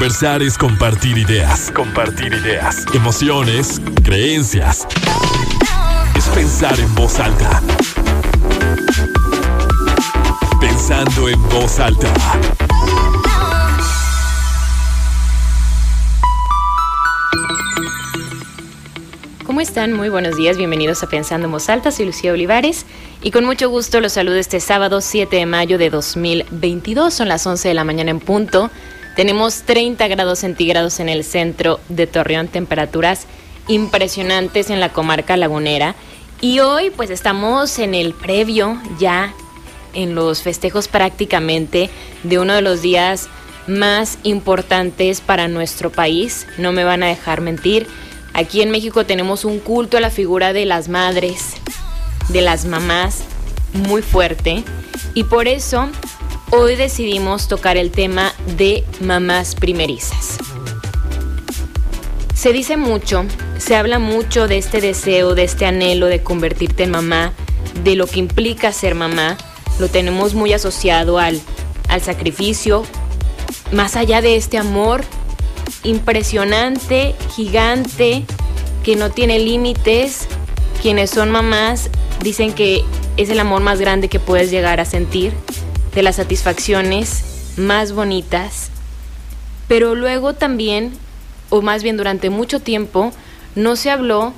Conversar es compartir ideas, compartir ideas, emociones, creencias. Es pensar en voz alta. Pensando en voz alta. ¿Cómo están? Muy buenos días, bienvenidos a Pensando en Voz Alta, soy Lucía Olivares y con mucho gusto los saludo este sábado 7 de mayo de 2022, son las 11 de la mañana en punto. Tenemos 30 grados centígrados en el centro de Torreón, temperaturas impresionantes en la comarca lagunera. Y hoy pues estamos en el previo ya en los festejos prácticamente de uno de los días más importantes para nuestro país, no me van a dejar mentir. Aquí en México tenemos un culto a la figura de las madres, de las mamás, muy fuerte. Y por eso hoy decidimos tocar el tema de mamás primerizas. Se dice mucho, se habla mucho de este deseo, de este anhelo de convertirte en mamá, de lo que implica ser mamá. Lo tenemos muy asociado al, al sacrificio, más allá de este amor impresionante, gigante, que no tiene límites. Quienes son mamás dicen que es el amor más grande que puedes llegar a sentir, de las satisfacciones más bonitas. Pero luego también, o más bien durante mucho tiempo, no se habló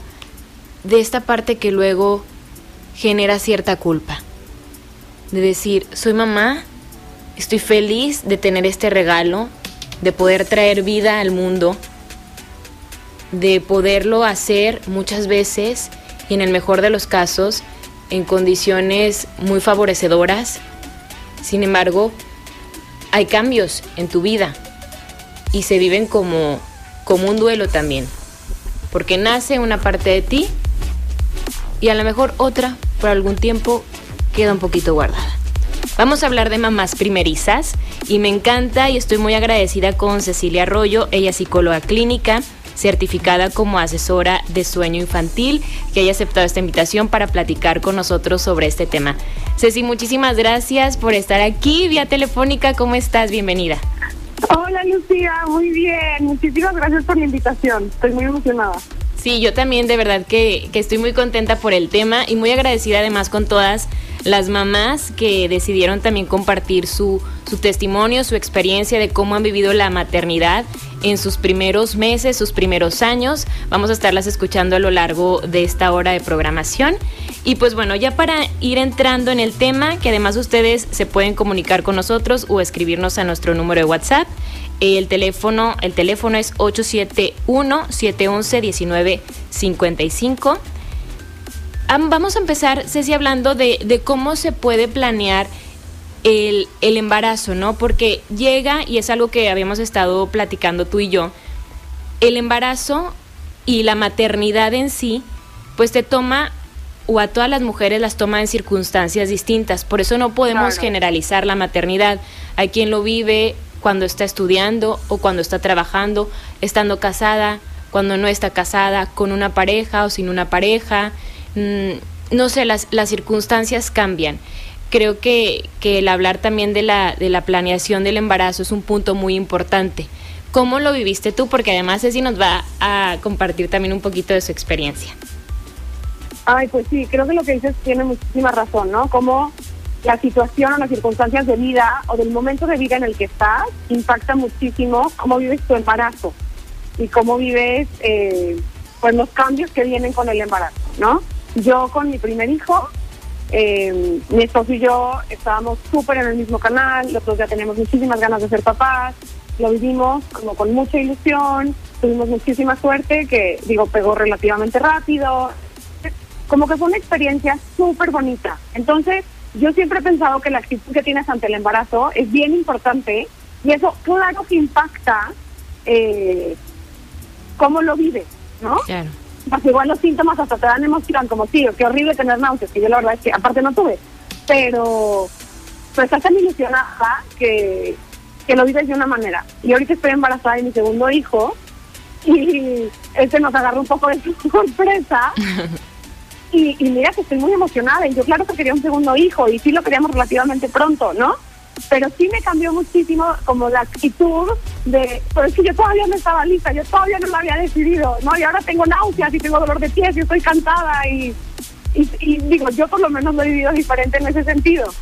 de esta parte que luego genera cierta culpa. De decir, soy mamá, estoy feliz de tener este regalo, de poder traer vida al mundo, de poderlo hacer muchas veces y en el mejor de los casos en condiciones muy favorecedoras. Sin embargo, hay cambios en tu vida y se viven como, como un duelo también, porque nace una parte de ti y a lo mejor otra por algún tiempo queda un poquito guardada. Vamos a hablar de mamás primerizas y me encanta y estoy muy agradecida con Cecilia Arroyo, ella es psicóloga clínica certificada como asesora de sueño infantil, que haya aceptado esta invitación para platicar con nosotros sobre este tema. Ceci, muchísimas gracias por estar aquí vía telefónica. ¿Cómo estás? Bienvenida. Hola Lucía, muy bien. Muchísimas gracias por la invitación. Estoy muy emocionada. Sí, yo también de verdad que, que estoy muy contenta por el tema y muy agradecida además con todas las mamás que decidieron también compartir su, su testimonio, su experiencia de cómo han vivido la maternidad en sus primeros meses, sus primeros años. Vamos a estarlas escuchando a lo largo de esta hora de programación. Y pues bueno, ya para ir entrando en el tema, que además ustedes se pueden comunicar con nosotros o escribirnos a nuestro número de WhatsApp. El teléfono, el teléfono es 871 711 1955 vamos a empezar, Ceci, hablando de, cómo se puede planear el, embarazo, ¿no? Porque llega, y es algo que habíamos estado platicando tú y yo, el embarazo y la maternidad en sí, pues te toma, o a todas las mujeres las toma en circunstancias distintas. Por eso no podemos generalizar la maternidad. Hay quien lo vive cuando está estudiando o cuando está trabajando, estando casada, cuando no está casada, con una pareja o sin una pareja. Mm, no sé, las, las circunstancias cambian. Creo que, que el hablar también de la, de la planeación del embarazo es un punto muy importante. ¿Cómo lo viviste tú? Porque además Ceci nos va a compartir también un poquito de su experiencia. Ay, pues sí, creo que lo que dices tiene muchísima razón, ¿no? Como la situación o las circunstancias de vida o del momento de vida en el que estás impacta muchísimo cómo vives tu embarazo y cómo vives eh, pues los cambios que vienen con el embarazo, ¿no? Yo con mi primer hijo, eh, mi esposo y yo estábamos súper en el mismo canal, los dos ya teníamos muchísimas ganas de ser papás, lo vivimos como con mucha ilusión, tuvimos muchísima suerte, que digo, pegó relativamente rápido, como que fue una experiencia súper bonita. Entonces, yo siempre he pensado que la actitud que tienes ante el embarazo es bien importante y eso claro que impacta eh, cómo lo vives, ¿no? Claro igual los síntomas hasta te dan emoción, como sí, qué horrible tener náuseas, que yo la verdad es que aparte no tuve, pero pues estás tan ilusionada que, que lo vives de una manera. Y ahorita estoy embarazada de mi segundo hijo y este nos agarró un poco de sorpresa. Y, y mira que estoy muy emocionada y yo claro que quería un segundo hijo y sí lo queríamos relativamente pronto, ¿no? Pero sí me cambió muchísimo como la actitud de, pero es que yo todavía no estaba lista, yo todavía no lo había decidido, ¿no? Y ahora tengo náuseas y tengo dolor de pies y estoy cansada y, y, digo, yo por lo menos lo he vivido diferente en ese sentido,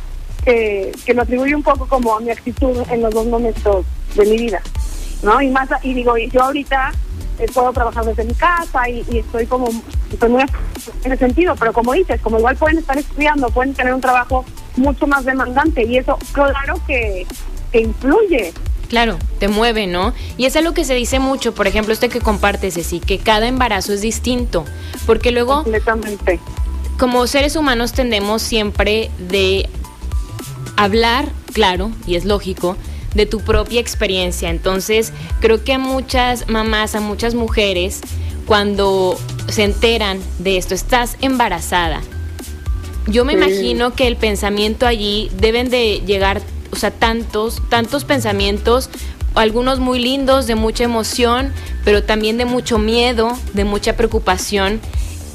que, que lo atribuye un poco como a mi actitud en los dos momentos de mi vida, ¿no? Y más, y digo, yo ahorita eh, puedo trabajar desde mi casa y, estoy como estoy muy en ese sentido, pero como dices, como igual pueden estar estudiando, pueden tener un trabajo mucho más demandante y eso claro que, influye. Claro, te mueve, ¿no? Y es algo que se dice mucho, por ejemplo, este que compartes, sí, que cada embarazo es distinto, porque luego, Completamente. como seres humanos tendemos siempre de hablar, claro, y es lógico, de tu propia experiencia. Entonces, creo que a muchas mamás, a muchas mujeres, cuando se enteran de esto, estás embarazada. Yo me imagino que el pensamiento allí deben de llegar, o sea, tantos, tantos pensamientos, algunos muy lindos, de mucha emoción, pero también de mucho miedo, de mucha preocupación.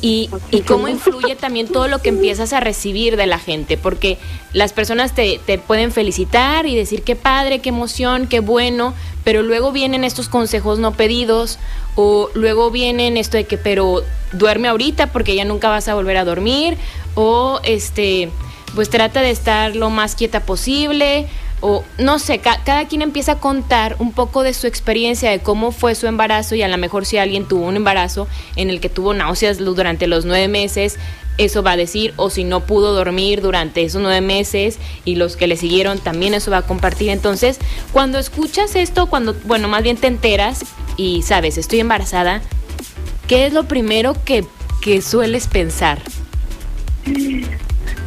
Y, cómo influye también todo lo que empiezas a recibir de la gente, porque las personas te, te, pueden felicitar y decir qué padre, qué emoción, qué bueno, pero luego vienen estos consejos no pedidos o luego vienen esto de que pero duerme ahorita porque ya nunca vas a volver a dormir o este pues trata de estar lo más quieta posible o no sé, cada quien empieza a contar un poco de su experiencia, de cómo fue su embarazo y a lo mejor si alguien tuvo un embarazo en el que tuvo náuseas durante los nueve meses, eso va a decir, o si no pudo dormir durante esos nueve meses y los que le siguieron también eso va a compartir. Entonces, cuando escuchas esto, cuando, bueno, más bien te enteras y sabes, estoy embarazada, ¿qué es lo primero que, que sueles pensar?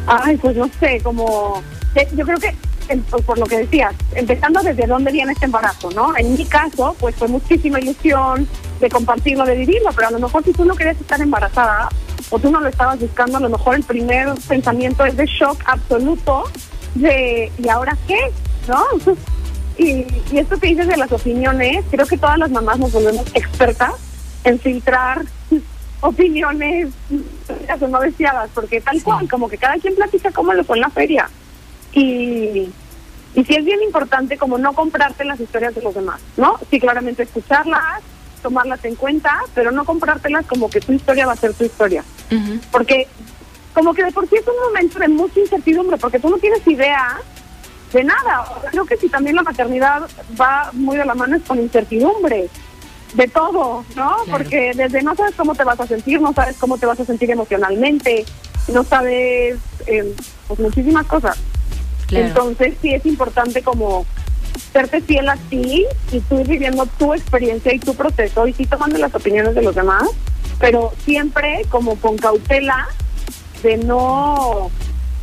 Ay, pues no sé, como, eh, yo creo que por lo que decías, empezando desde dónde viene este embarazo, ¿no? En mi caso, pues fue muchísima ilusión de compartirlo, de vivirlo, pero a lo mejor si tú no querías estar embarazada o tú no lo estabas buscando, a lo mejor el primer pensamiento es de shock absoluto de ¿y ahora qué? ¿No? Y, y esto que dices de las opiniones, creo que todas las mamás nos volvemos expertas en filtrar opiniones no deseadas, porque tal cual, como que cada quien platica cómo lo fue en la feria. Y, y sí es bien importante como no comprarte las historias de los demás, ¿no? Sí, claramente escucharlas, tomarlas en cuenta, pero no comprártelas como que tu historia va a ser tu historia. Porque como que de por sí es un momento de mucha incertidumbre, porque tú no tienes idea de nada. Creo que si también la maternidad va muy de la mano es con incertidumbre de todo, ¿no? Porque desde no sabes cómo te vas a sentir, no sabes cómo te vas a sentir emocionalmente, no sabes eh, pues muchísimas cosas. Entonces sí es importante como serte fiel a ti y tú viviendo tu experiencia y tu proceso y sí tomando las opiniones de los demás, pero siempre como con cautela de no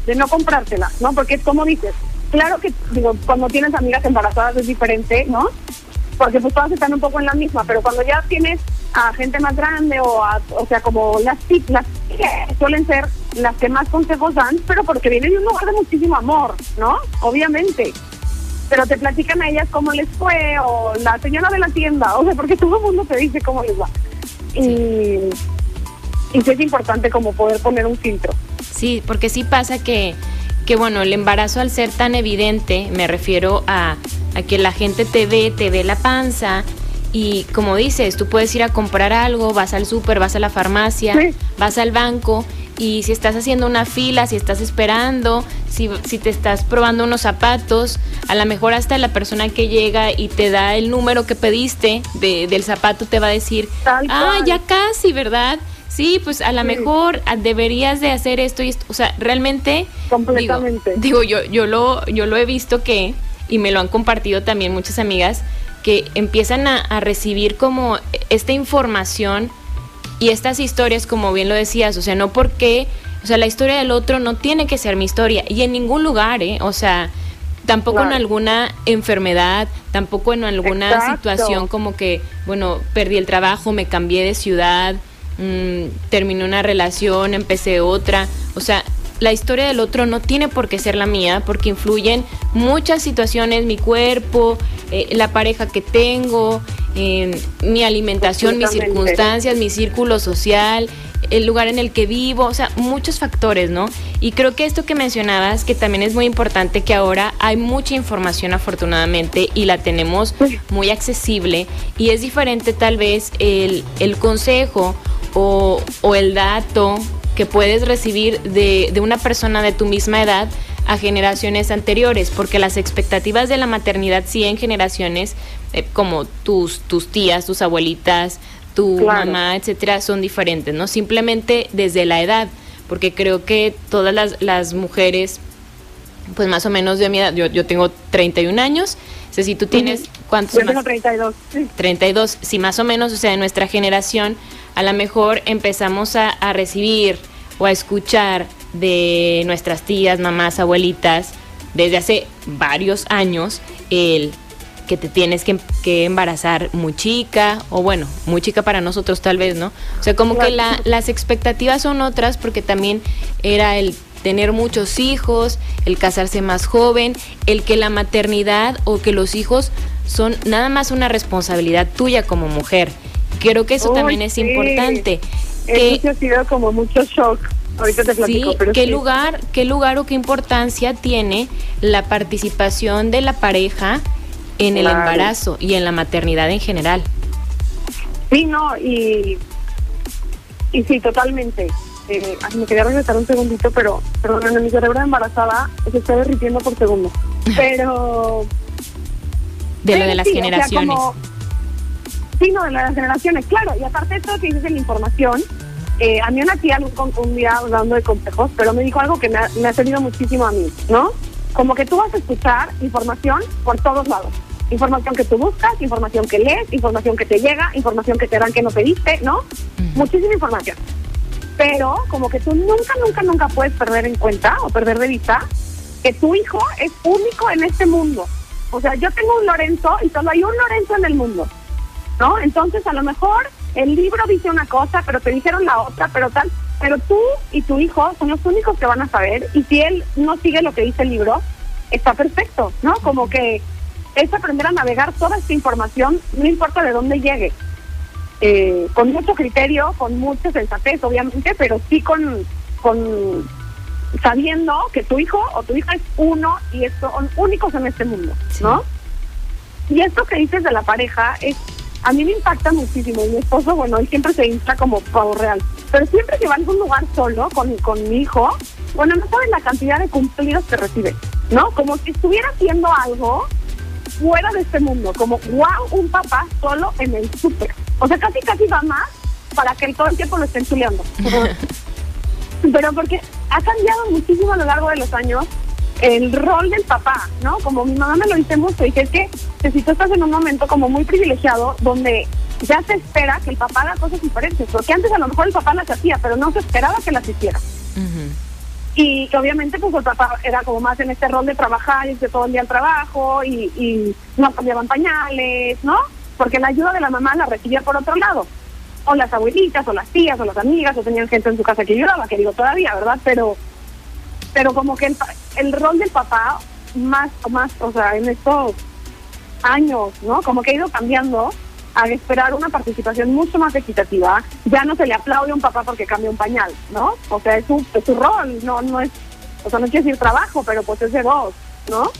de no comprártela, ¿no? Porque es como dices, claro que digo, cuando tienes amigas embarazadas es diferente, ¿no? Porque pues todas están un poco en la misma, pero cuando ya tienes a gente más grande o a, o sea, como las las suelen ser las que más consejos dan, pero porque vienen de un lugar de muchísimo amor, ¿no? Obviamente. Pero te platican a ellas cómo les fue, o la señora de la tienda, o sea, porque todo el mundo te dice cómo les va. Y, y es importante como poder poner un filtro. Sí, porque sí pasa que, que bueno, el embarazo al ser tan evidente, me refiero a, a que la gente te ve, te ve la panza, y como dices, tú puedes ir a comprar algo, vas al súper, vas a la farmacia, vas al banco y si estás haciendo una fila, si estás esperando, si, si, te estás probando unos zapatos, a lo mejor hasta la persona que llega y te da el número que pediste de, del zapato te va a decir, ah, ya casi, ¿verdad? Sí, pues a lo mejor deberías de hacer esto y esto. O sea, realmente... Completamente. Digo, yo, yo, lo, yo lo he visto que, y me lo han compartido también muchas amigas, que empiezan a, a recibir como esta información y estas historias, como bien lo decías, o sea, no porque, o sea, la historia del otro no tiene que ser mi historia y en ningún lugar, ¿eh? O sea, tampoco en alguna enfermedad, tampoco en alguna situación como que, bueno, perdí el trabajo, me cambié de ciudad, mmm, terminé una relación, empecé otra, o sea, la historia del otro no tiene por qué ser la mía, porque influyen muchas situaciones, mi cuerpo, eh, la pareja que tengo, mi alimentación, mis circunstancias, mi círculo social, el lugar en el que vivo, o sea, muchos factores, ¿no? Y creo que esto que mencionabas, que también es muy importante, que ahora hay mucha información afortunadamente y la tenemos muy accesible y es diferente tal vez el, el consejo o, o, el dato que puedes recibir de, de una persona de tu misma edad a generaciones anteriores, porque las expectativas de la maternidad sí en generaciones eh, como tus, tus tías, tus abuelitas, tu mamá, etcétera, son diferentes, ¿no? Simplemente desde la edad, porque creo que todas las, las mujeres, pues más o menos de mi edad, yo, yo tengo 31 años, o sea, si tú tienes, ¿cuántos Yo tengo 32. Sí. 32, si más o menos, o sea, de nuestra generación, a lo mejor empezamos a, a recibir o a escuchar de nuestras tías, mamás, abuelitas, desde hace varios años, el que te tienes que, que, embarazar muy chica, o bueno, muy chica para nosotros tal vez, ¿no? O sea, como que la, las expectativas son otras porque también era el tener muchos hijos, el casarse más joven, el que la maternidad o que los hijos son nada más una responsabilidad tuya como mujer. Creo que eso también es sí. importante. Eso sí ha sido como mucho shock. Ahorita te platico, sí, pero ¿qué sí. lugar, qué lugar o qué importancia tiene la participación de la pareja en el embarazo y en la maternidad en general? Sí, no, y, y sí, totalmente. Eh, me quería regresar un segundito, pero perdón, en mi cerebro de embarazada se está derritiendo por segundo. Pero... De lo de las sí, o sea, generaciones. como- sí, no, de las generaciones, claro. Y aparte de esto que dices en la información, eh, a mí una tía un, un día hablando de consejos, pero me dijo algo que me ha, me ha servido muchísimo a mí, ¿no? Como que tú vas a escuchar información por todos lados. Información que tú buscas, información que lees, información que te llega, información que te dan que no pediste, ¿no? Muchísima información. Pero como que tú nunca, nunca, nunca puedes perder en cuenta o perder de vista que tu hijo es único en este mundo. O sea, yo tengo un Lorenzo y solo hay un Lorenzo en el mundo, ¿no? Entonces, a lo mejor el libro dice una cosa, pero te dijeron la otra, pero tal. Pero tú y tu hijo son los únicos que van a saber. Y si él no sigue lo que dice el libro, está perfecto, ¿no? Como que es aprender a navegar toda esta información, no importa de dónde llegue. Eh, con mucho criterio, con mucha sensatez, obviamente, pero sí con, con sabiendo que tu hijo o tu hija es uno y es- son únicos en este mundo, Sí. ¿no? Y esto que dices de la pareja es a mí me impacta muchísimo. Mi esposo, bueno, él siempre se infla como pavo real. Pero siempre que va a algún lugar solo con, con mi hijo, bueno, no saben la cantidad de cumplidos que recibe, ¿no? Como si estuviera haciendo algo fuera de este mundo. Como, wow, un papá solo en el súper. O sea, casi, casi va más para que todo el tiempo lo estén chuleando. Pero porque ha cambiado muchísimo a lo largo de los años el rol del papá, ¿no? Como mi mamá me lo dice mucho, y que es que, si tú estás en un momento como muy privilegiado, donde ya se espera que el papá haga cosas diferentes, porque antes a lo mejor el papá las hacía, pero no se esperaba que las hiciera. Y que obviamente pues el papá era como más en este rol de trabajar, irse todo el día al trabajo y, y no cambiaban pañales, ¿no? Porque la ayuda de la mamá la recibía por otro lado. O las abuelitas, o las tías, o las amigas, o tenían gente en su casa que ayudaba, que digo todavía, ¿verdad? Pero pero como que el, el rol del papá más más o sea en estos años no como que ha ido cambiando a esperar una participación mucho más equitativa. Ya no se le aplaude a un papá porque cambia un pañal no o sea es su, es su rol no no es o sea no quiere decir trabajo pero pues es de dos no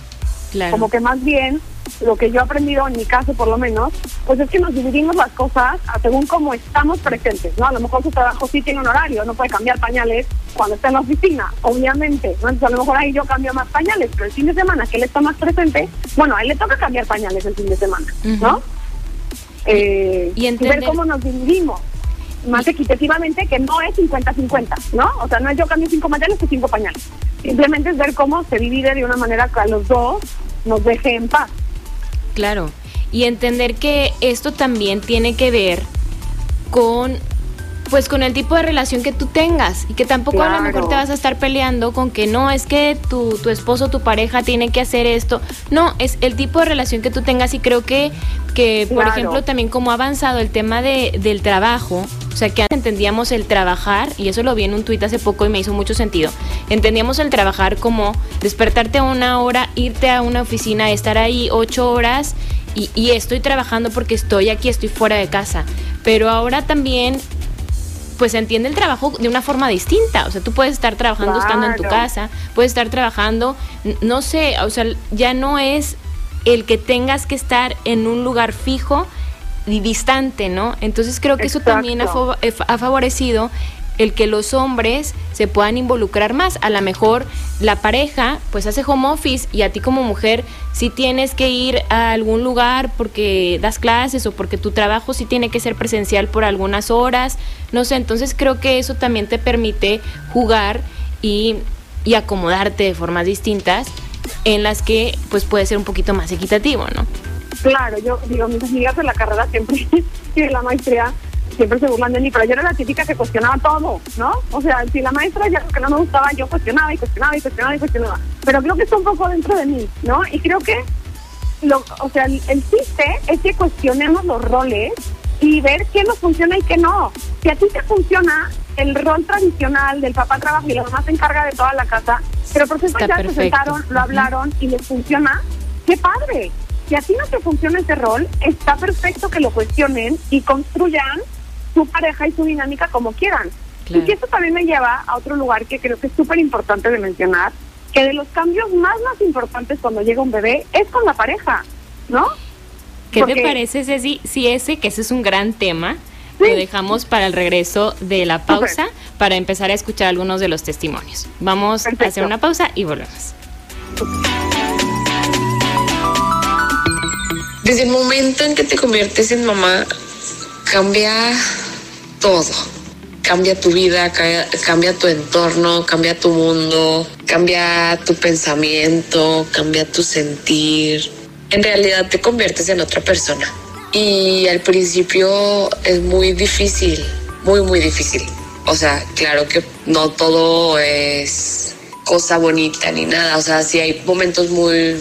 Claro. como que más bien lo que yo he aprendido en mi caso por lo menos pues es que nos dividimos las cosas a según cómo estamos presentes no a lo mejor su trabajo sí tiene un horario no puede cambiar pañales cuando está en la oficina obviamente ¿no? entonces a lo mejor ahí yo cambio más pañales pero el fin de semana que él está más presente bueno a él le toca cambiar pañales el fin de semana no eh, Y ver entender- cómo nos dividimos más equitativamente que no es 50-50, ¿no? O sea, no es yo cambio cinco pañales que cinco pañales. Simplemente es ver cómo se divide de una manera que a los dos nos deje en paz. Claro. Y entender que esto también tiene que ver con pues con el tipo de relación que tú tengas y que tampoco a lo mejor te vas a estar peleando con que no es que tu, tu esposo tu pareja tiene que hacer esto no es el tipo de relación que tú tengas y creo que que por Claro. ejemplo también como ha avanzado el tema de, del trabajo o sea que antes entendíamos el trabajar y eso lo vi en un tuit hace poco y me hizo mucho sentido entendíamos el trabajar como despertarte a una hora irte a una oficina estar ahí ocho horas y, y estoy trabajando porque estoy aquí, estoy fuera de casa. Pero ahora también pues se entiende el trabajo de una forma distinta. O sea, tú puedes estar trabajando estando en tu casa, puedes estar trabajando, no sé, o sea, ya no es el que tengas que estar en un lugar fijo y distante, ¿no? Entonces creo que eso también eh, ha, favorecido el que los hombres se puedan involucrar más. A lo mejor la pareja pues hace home office y a ti como mujer si tienes que ir a algún lugar porque das clases o porque tu trabajo sí tiene que ser presencial por algunas horas, no sé, entonces creo que eso también te permite jugar y, y acomodarte de formas distintas en las que pues puede ser un poquito más equitativo, ¿no? Claro, yo digo, mis amigas de la carrera siempre y la maestría siempre se burlan de mí, pero yo era la típica que cuestionaba todo, ¿no? O sea, si la maestra ya que no me gustaba, yo cuestionaba y cuestionaba y cuestionaba y cuestionaba. Pero creo que está un poco dentro de mí, ¿no? Y creo que, lo, o sea, el, el chiste es que cuestionemos los roles y ver qué nos funciona y qué no. Si a ti te funciona el rol tradicional del papá trabaja y la mamá se encarga de toda la casa, pero por ejemplo ya se sentaron, lo hablaron y les funciona, ¡qué padre! Si a ti no te funciona ese rol, está perfecto que lo cuestionen y construyan su pareja y su dinámica como quieran. Y que eso también me lleva a otro lugar que creo que es súper importante de mencionar, que de los cambios más más importantes cuando llega un bebé es con la pareja, ¿no? ¿Qué te parece, Ceci, si ese, que ese es un gran tema, lo dejamos para el regreso de la pausa para empezar a escuchar algunos de los testimonios. Vamos a hacer una pausa y volvemos. Desde el momento en que te conviertes en mamá, cambia todo. Cambia tu vida, cambia tu entorno, cambia tu mundo, cambia tu pensamiento, cambia tu sentir. En realidad te conviertes en otra persona. Y al principio es muy difícil, muy, muy difícil. O sea, claro que no todo es cosa bonita ni nada. O sea, sí hay momentos muy,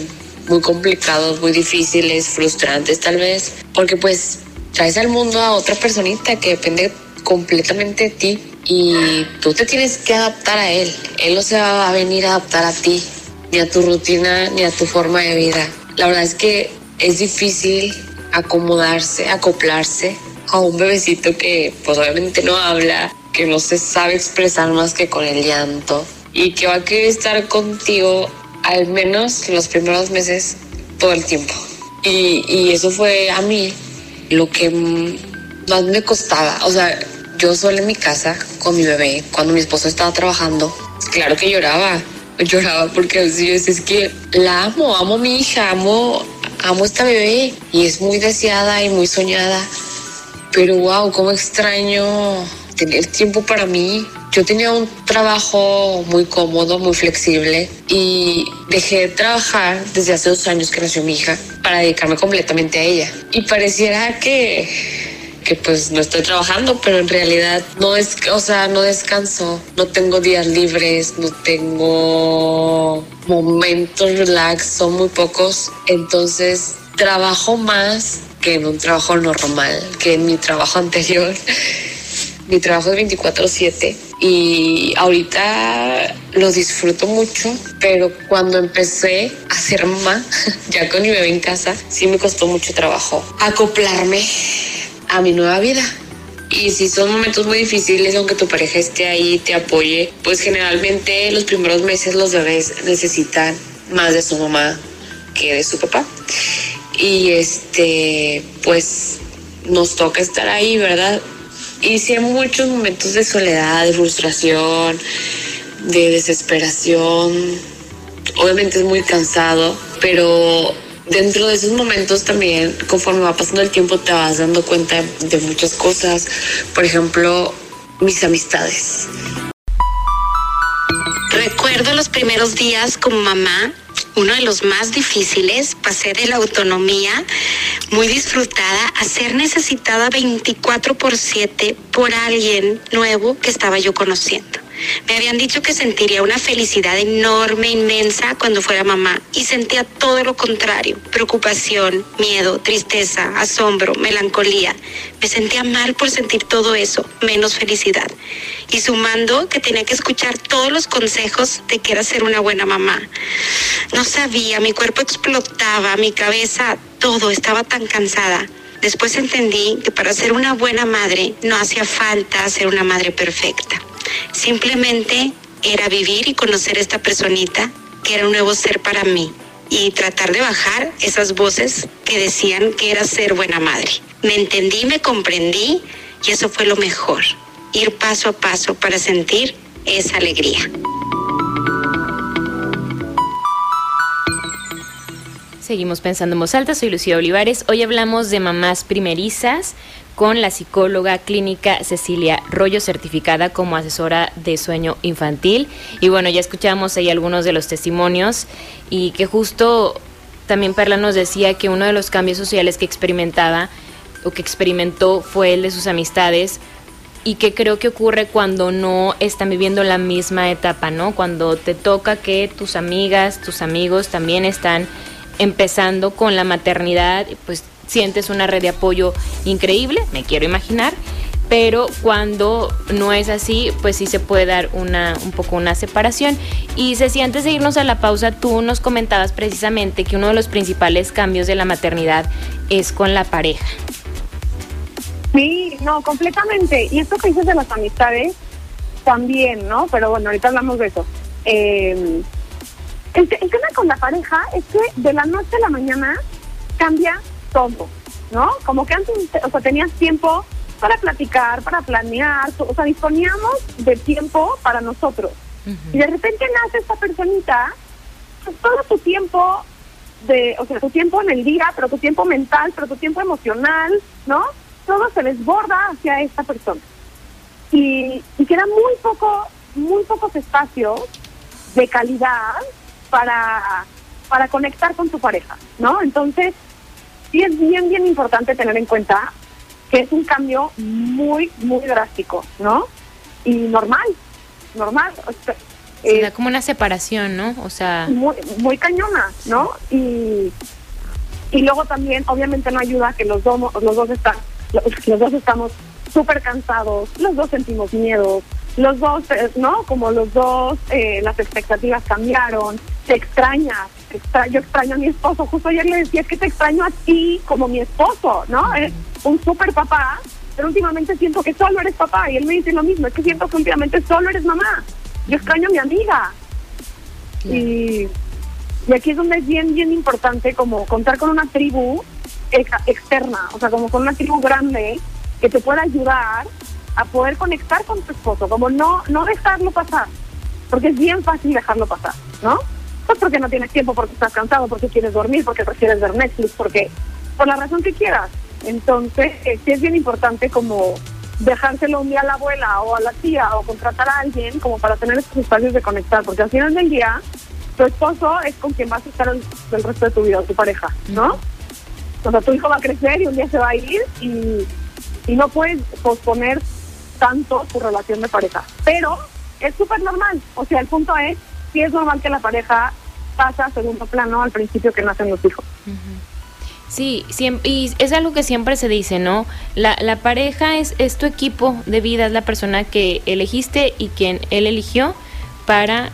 muy complicados, muy difíciles, frustrantes tal vez, porque pues traes al mundo a otra personita que depende completamente de ti y tú te tienes que adaptar a él. Él no se va a venir a adaptar a ti, ni a tu rutina, ni a tu forma de vida. La verdad es que es difícil acomodarse, acoplarse a un bebecito que pues obviamente no habla, que no se sabe expresar más que con el llanto y que va a querer estar contigo al menos los primeros meses todo el tiempo. Y, y eso fue a mí lo que más me costaba. O sea, yo sola en mi casa con mi bebé, cuando mi esposo estaba trabajando, claro que lloraba. Lloraba porque es que la amo, amo a mi hija, amo amo esta bebé y es muy deseada y muy soñada. Pero wow, cómo extraño tener tiempo para mí. Yo tenía un trabajo muy cómodo, muy flexible y dejé de trabajar desde hace dos años que nació mi hija para dedicarme completamente a ella. Y pareciera que que pues no estoy trabajando, pero en realidad no es, o sea, no descanso, no tengo días libres, no tengo momentos relax, son muy pocos, entonces trabajo más que en un trabajo normal, que en mi trabajo anterior. mi trabajo es 24/7 y ahorita lo disfruto mucho, pero cuando empecé a ser mamá, ya con mi bebé en casa, sí me costó mucho trabajo acoplarme a mi nueva vida. Y si son momentos muy difíciles, aunque tu pareja esté ahí, te apoye, pues generalmente los primeros meses los bebés necesitan más de su mamá que de su papá. Y este, pues nos toca estar ahí, ¿verdad? Y si hay muchos momentos de soledad, de frustración, de desesperación. Obviamente es muy cansado, pero dentro de esos momentos también, conforme va pasando el tiempo, te vas dando cuenta de muchas cosas. Por ejemplo, mis amistades. Recuerdo los primeros días como mamá, uno de los más difíciles, pasé de la autonomía muy disfrutada a ser necesitada 24 por 7 por alguien nuevo que estaba yo conociendo. Me habían dicho que sentiría una felicidad enorme, inmensa cuando fuera mamá y sentía todo lo contrario, preocupación, miedo, tristeza, asombro, melancolía. Me sentía mal por sentir todo eso, menos felicidad. Y sumando que tenía que escuchar todos los consejos de que era ser una buena mamá. No sabía, mi cuerpo explotaba, mi cabeza, todo, estaba tan cansada. Después entendí que para ser una buena madre no hacía falta ser una madre perfecta. Simplemente era vivir y conocer a esta personita que era un nuevo ser para mí y tratar de bajar esas voces que decían que era ser buena madre. Me entendí, me comprendí y eso fue lo mejor. Ir paso a paso para sentir esa alegría. Seguimos pensando en voz alta, soy Lucía Olivares. Hoy hablamos de mamás primerizas con la psicóloga clínica Cecilia Rollo, certificada como asesora de sueño infantil. Y bueno, ya escuchamos ahí algunos de los testimonios y que justo también Perla nos decía que uno de los cambios sociales que experimentaba o que experimentó fue el de sus amistades y que creo que ocurre cuando no están viviendo la misma etapa, ¿no? Cuando te toca que tus amigas, tus amigos también están empezando con la maternidad, pues sientes una red de apoyo increíble, me quiero imaginar, pero cuando no es así, pues sí se puede dar una, un poco una separación. Y Ceci, antes de irnos a la pausa, tú nos comentabas precisamente que uno de los principales cambios de la maternidad es con la pareja. Sí, no, completamente. Y esto que dices de las amistades, también, ¿no? Pero bueno, ahorita hablamos de eso. Eh, el, tema con la pareja es que de la noche a la mañana cambia todo, ¿no? Como que antes, o sea, tenías tiempo para platicar, para planear, o sea, disponíamos de tiempo para nosotros. Y de repente nace esta personita, pues todo tu tiempo de, o sea, tu tiempo en el día, pero tu tiempo mental, pero tu tiempo emocional, ¿no? Todo se desborda hacia esta persona. Y, y queda muy poco, muy pocos espacios de calidad para, para conectar con tu pareja, ¿no? Entonces, sí es bien, bien importante tener en cuenta que es un cambio muy, muy drástico, ¿no? Y normal, normal. Se da como una separación, ¿no? O sea... Muy, muy cañona, ¿no? Y, y luego también, obviamente no ayuda que los dos, los dos, están, los dos estamos súper cansados, los dos sentimos miedo, los dos, eh, ¿no? Como los dos, eh, las expectativas cambiaron, te extrañas, yo extraño a mi esposo, justo ayer le decía, que te extraño a ti como mi esposo, ¿no? Eres un súper papá, pero últimamente siento que solo eres papá, y él me dice lo mismo, es que siento que últimamente solo eres mamá, yo extraño a mi amiga. Y, y aquí es donde es bien, bien importante como contar con una tribu externa, o sea, como con una tribu grande que te pueda ayudar a poder conectar con tu esposo, como no, no dejarlo pasar, porque es bien fácil dejarlo pasar, ¿no? Pues porque no tienes tiempo, porque estás cansado, porque quieres dormir, porque prefieres ver Netflix, porque por la razón que quieras. Entonces, eh, sí es bien importante como dejárselo un día a la abuela o a la tía o contratar a alguien como para tener estos espacios de conectar, porque al final del día tu esposo es con quien vas a estar el, resto de tu vida, tu pareja, ¿no? O tu hijo va a crecer y un día se va a ir y, y no puedes posponer tanto tu relación de pareja. Pero es súper normal. O sea, el punto es, si es normal que la pareja pasa a segundo plano al principio que nacen los hijos. Sí, siempre, y es algo que siempre se dice, ¿no? La, la pareja es, es tu equipo de vida, es la persona que elegiste y quien él eligió para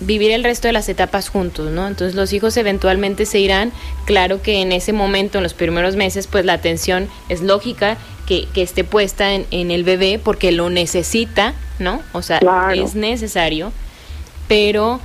vivir el resto de las etapas juntos, ¿no? Entonces los hijos eventualmente se irán, claro que en ese momento, en los primeros meses, pues la atención es lógica que, que esté puesta en, en, el bebé porque lo necesita, ¿no? O sea, claro. es necesario, pero,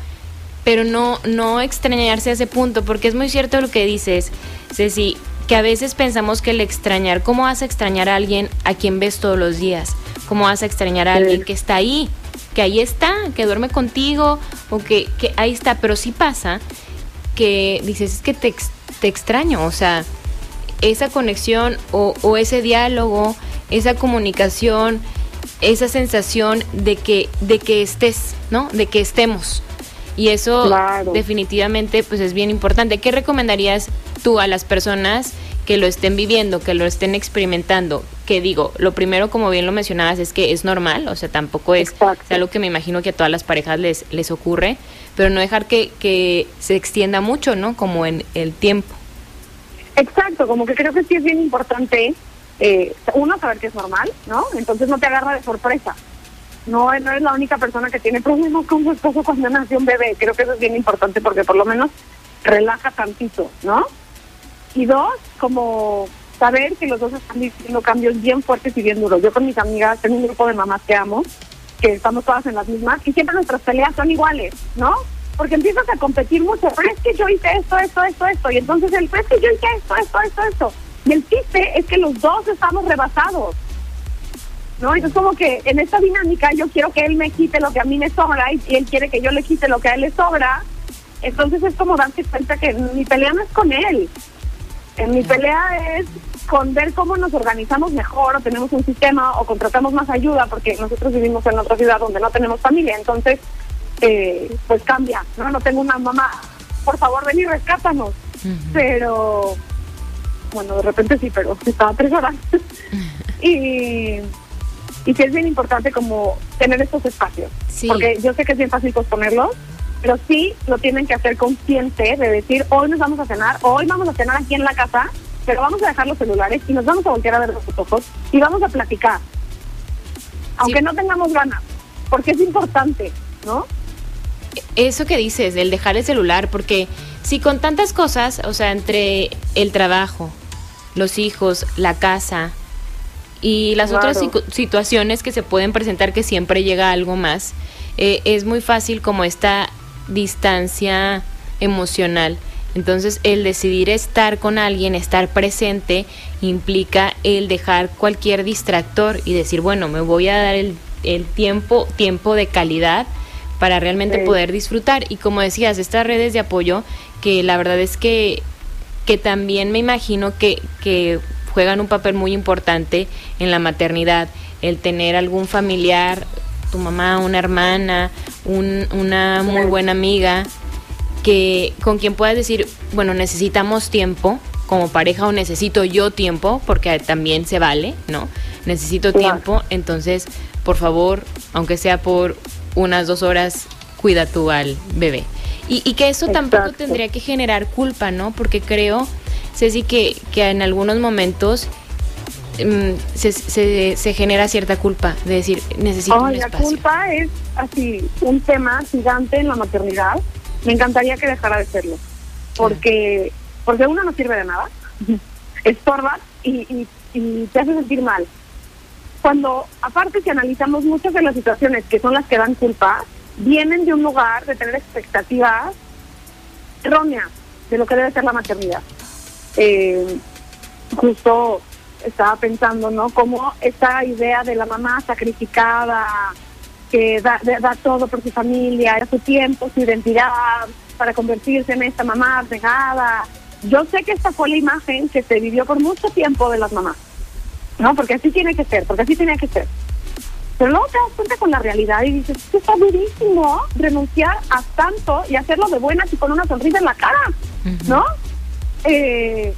pero no, no extrañarse a ese punto, porque es muy cierto lo que dices, Ceci, que a veces pensamos que el extrañar, ¿cómo vas a extrañar a alguien a quien ves todos los días? ¿Cómo vas a extrañar a alguien que está ahí? Que ahí está, que duerme contigo, o que, que ahí está, pero sí pasa que dices, es que te, te extraño, o sea, esa conexión o, o, ese diálogo, esa comunicación, esa sensación de que, de que estés, ¿no? De que estemos. Y eso claro. definitivamente pues es bien importante. ¿Qué recomendarías tú a las personas que lo estén viviendo, que lo estén experimentando, que digo, lo primero, como bien lo mencionabas, es que es normal, o sea, tampoco es, es algo que me imagino que a todas las parejas les, les ocurre, pero no dejar que, que se extienda mucho, ¿no? Como en el tiempo. Exacto, como que creo que sí es bien importante, eh, uno, saber que es normal, ¿no? Entonces no te agarra de sorpresa. No, no eres la única persona que tiene problemas con su esposo cuando nace un bebé. Creo que eso es bien importante porque por lo menos relaja tantito, ¿no? Y dos, como saber que los dos están viviendo cambios bien fuertes y bien duros. Yo con mis amigas tengo un grupo de mamás que amo, que estamos todas en las mismas, y siempre nuestras peleas son iguales, ¿no? Porque empiezas a competir mucho, pero es que yo hice esto, esto, esto, esto, y entonces el, pero es que yo hice esto, esto, esto, esto. Y el chiste es que los dos estamos rebasados. ¿no? Entonces como que en esta dinámica yo quiero que él me quite lo que a mí me sobra y, él quiere que yo le quite lo que a él le sobra. Entonces es como darse cuenta que mi pelea no es con él. En mi pelea es con ver cómo nos organizamos mejor o tenemos un sistema o contratamos más ayuda porque nosotros vivimos en otra ciudad donde no tenemos familia. Entonces, eh, pues cambia, ¿no? No tengo una mamá, por favor ven y rescátanos. Pero, bueno, de repente sí, pero estaba tres horas. y y sí es bien importante como tener estos espacios. Porque yo sé que es bien fácil posponerlos, pero sí lo tienen que hacer consciente de decir, hoy nos vamos a cenar, hoy vamos a cenar aquí en la casa, pero vamos a dejar los celulares y nos vamos a voltear a ver los ojos y vamos a platicar. Aunque no tengamos ganas, porque es importante, ¿no? Eso que dices, el dejar el celular, porque si con tantas cosas, o sea, entre el trabajo, los hijos, la casa, y las otras situaciones que se pueden presentar que siempre llega algo más, eh, es muy fácil como esta distancia emocional. Entonces el decidir estar con alguien, estar presente, implica el dejar cualquier distractor y decir, bueno, me voy a dar el, el tiempo, tiempo de calidad para realmente poder disfrutar. Y como decías, estas redes de apoyo, que la verdad es que, que también me imagino que, que juegan un papel muy importante en la maternidad, el tener algún familiar, tu mamá, una hermana, una muy buena amiga, que con quien puedas decir, bueno, necesitamos tiempo como pareja o necesito yo tiempo, porque también se vale, ¿no? Necesito tiempo, entonces, por favor, aunque sea por unas dos horas, cuida tú al bebé. Y, que eso tampoco tendría que generar culpa, ¿no? Porque creo Ceci, que, que en algunos momentos mm, se, se, genera cierta culpa de decir, necesito un espacio. La culpa es así, un tema gigante en la maternidad. Me encantaría que dejara de serlo, porque, porque uno no sirve de nada, estorba y, y, y te hace sentir mal. Cuando, aparte, si analizamos muchas de las situaciones que son las que dan culpa, vienen de un lugar de tener expectativas erróneas de lo que debe ser la maternidad eh, justo estaba pensando, ¿no? Como esta idea de la mamá sacrificada, que da, da todo por su familia, su tiempo, su identidad, para convertirse en esta mamá abnegada. Yo sé que esta fue la imagen que se vivió por mucho tiempo de las mamás, ¿no? Porque así tiene que ser, porque así tiene que ser. Pero luego te das cuenta con la realidad y dices, que está durísimo renunciar a tanto y hacerlo de buenas y con una sonrisa en la cara, ¿no? Eh,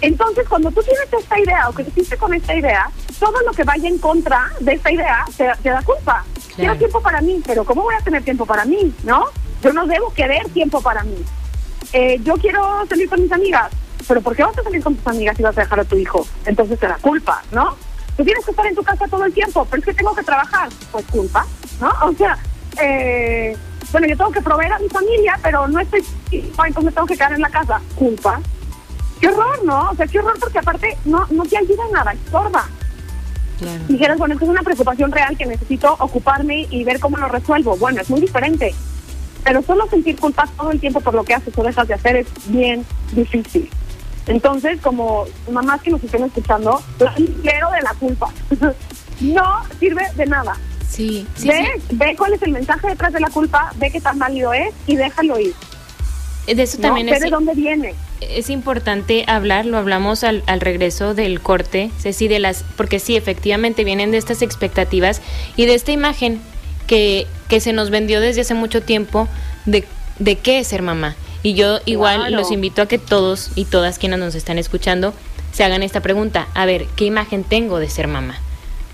entonces, cuando tú tienes esta idea o que hiciste con esta idea, todo lo que vaya en contra de esta idea te, da culpa. Quiero tiempo para mí, pero ¿cómo voy a tener tiempo para mí? ¿No? Yo no debo querer tiempo para mí. Eh, yo quiero salir con mis amigas, pero ¿por qué vas a salir con tus amigas si vas a dejar a tu hijo? Entonces te da culpa, ¿no? Tú tienes que estar en tu casa todo el tiempo, pero es que tengo que trabajar. Pues culpa, ¿no? O sea, eh, bueno, yo tengo que proveer a mi familia, pero no estoy, entonces me tengo que quedar en la casa. Culpa, Qué horror, ¿no? O sea, qué horror porque aparte no, no te ayuda en nada, estorba. Claro. Dijeras, bueno, esto es una preocupación real que necesito ocuparme y ver cómo lo resuelvo. Bueno, es muy diferente. Pero solo sentir culpa todo el tiempo por lo que haces o dejas de hacer es bien difícil. Entonces, como mamás que nos estén escuchando, quiero de la culpa. no sirve de nada. Sí, sí, ve, ve cuál es el mensaje detrás de la culpa, ve qué tan válido es y déjalo ir. De eso también es, de dónde viene. Es importante hablar, lo hablamos al, al, regreso del corte, Ceci, de las, porque sí, efectivamente vienen de estas expectativas y de esta imagen que, que se nos vendió desde hace mucho tiempo de, de qué es ser mamá. Y yo igual los invito a que todos y todas quienes nos están escuchando se hagan esta pregunta. A ver, ¿qué imagen tengo de ser mamá?